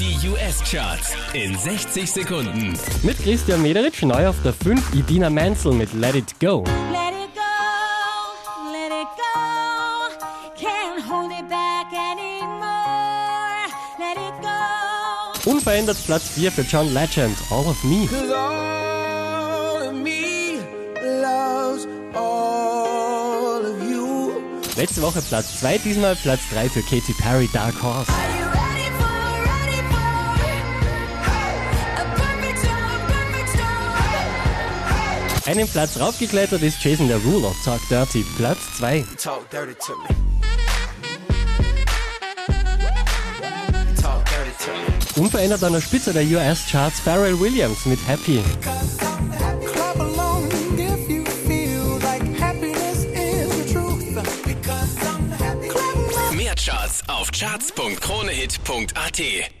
Die US-Charts in 60 Sekunden. Mit Christian Mederitsch neu auf der 5 Idina Menzel mit Let It Go. Let it go, let it go. Can't hold it back anymore. Let it go. Unverändert Platz 4 für John Legend, All of Me. Cause all of me loves all of you. Letzte Woche Platz 2, diesmal Platz 3 für Katy Perry, Dark Horse. Einen Platz raufgeklettert ist Jason Derulo, Talk Dirty, Platz 2. Talk dirty to me. Talk dirty to me. Unverändert an der Spitze der US-Charts Pharrell Williams mit Happy. Mehr Charts auf charts.kronehit.at.